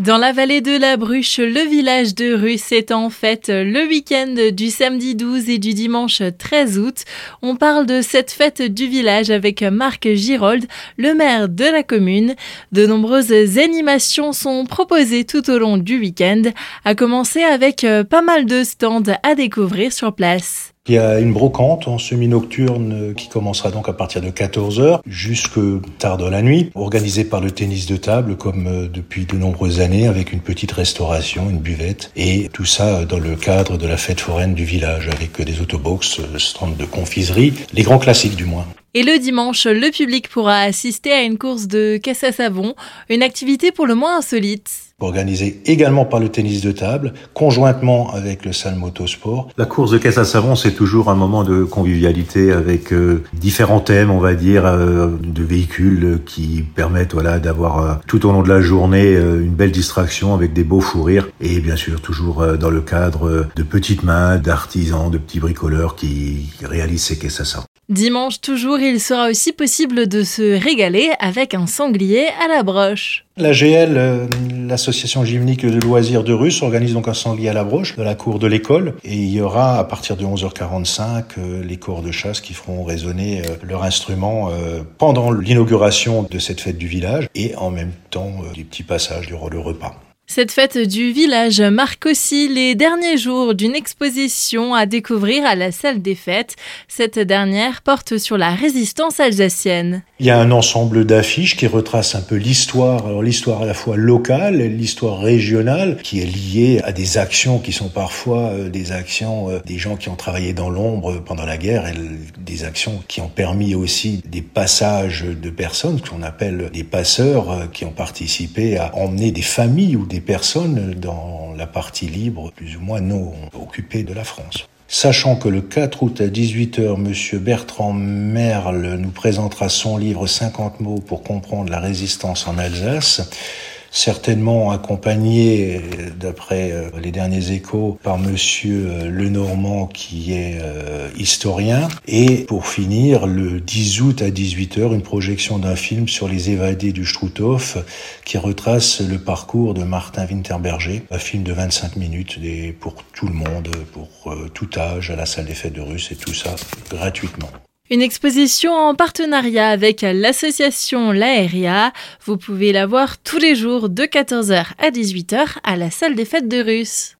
Dans la vallée de la Bruche, le village de Russe est en fête le week-end du samedi 12 et du dimanche 13 août. On parle de cette fête du village avec Marc Girold, le maire de la commune. De nombreuses animations sont proposées tout au long du week-end, à commencer avec pas mal de stands à découvrir sur place. Il y a une brocante en semi-nocturne qui commencera donc à partir de 14h jusque tard dans la nuit, organisée par le tennis de table comme euh, depuis de nombreuses années avec une petite restauration, une buvette et tout ça dans le cadre de la fête foraine du village avec des autobox, euh, stands de confiserie, les grands classiques du moins. Et le dimanche, le public pourra assister à une course de caisse à savon, une activité pour le moins insolite. Organisée également par le tennis de table, conjointement avec le Salm Motosport. La course de caisse à savon, c'est toujours un moment de convivialité avec euh, différents thèmes, on va dire, euh, de véhicules qui permettent voilà, d'avoir euh, tout au long de la journée une belle distraction avec des beaux fous rires. Et bien sûr, toujours dans le cadre de petites mains, d'artisans, de petits bricoleurs qui réalisent ces caisses à savon. Dimanche toujours, il sera aussi possible de se régaler avec un sanglier à la broche. La GL, euh, l'association gymnique de loisirs de Russe, organise donc un sanglier à la broche dans la cour de l'école. Et il y aura à partir de 11h45 euh, les corps de chasse qui feront résonner euh, leur instrument pendant l'inauguration de cette fête du village et en même temps des petits passages durant le repas. Cette fête du village marque aussi les derniers jours d'une exposition à découvrir à la salle des fêtes. Cette dernière porte sur la résistance alsacienne. Il y a un ensemble d'affiches qui retrace un peu l'histoire, l'histoire à la fois locale, l'histoire régionale, qui est liée à des actions qui sont parfois euh, des actions euh, des gens qui ont travaillé dans l'ombre pendant la guerre des actions qui ont permis aussi des passages de personnes qu'on appelle des passeurs euh, qui ont participé à emmener des familles ou des personnes dans la partie libre, plus ou moins non occupée de la France. Sachant que le 4 août à 18h, M. Bertrand Merle nous présentera son livre 50 mots pour comprendre la résistance en Alsace, certainement accompagné, d'après euh, les derniers échos, par Monsieur euh, Lenormand qui est euh, historien. Et pour finir, le 10 août à 18h, une projection d'un film sur les évadés du Struthof qui retrace le parcours de Martin Winterberger, un film de 25 minutes pour tout le monde, pour tout âge, à la salle des fêtes de Russes et tout ça gratuitement. Une exposition en partenariat avec l'association L'Aéria. Vous pouvez la voir tous les jours de 14h à 18h à la salle des fêtes de Russes.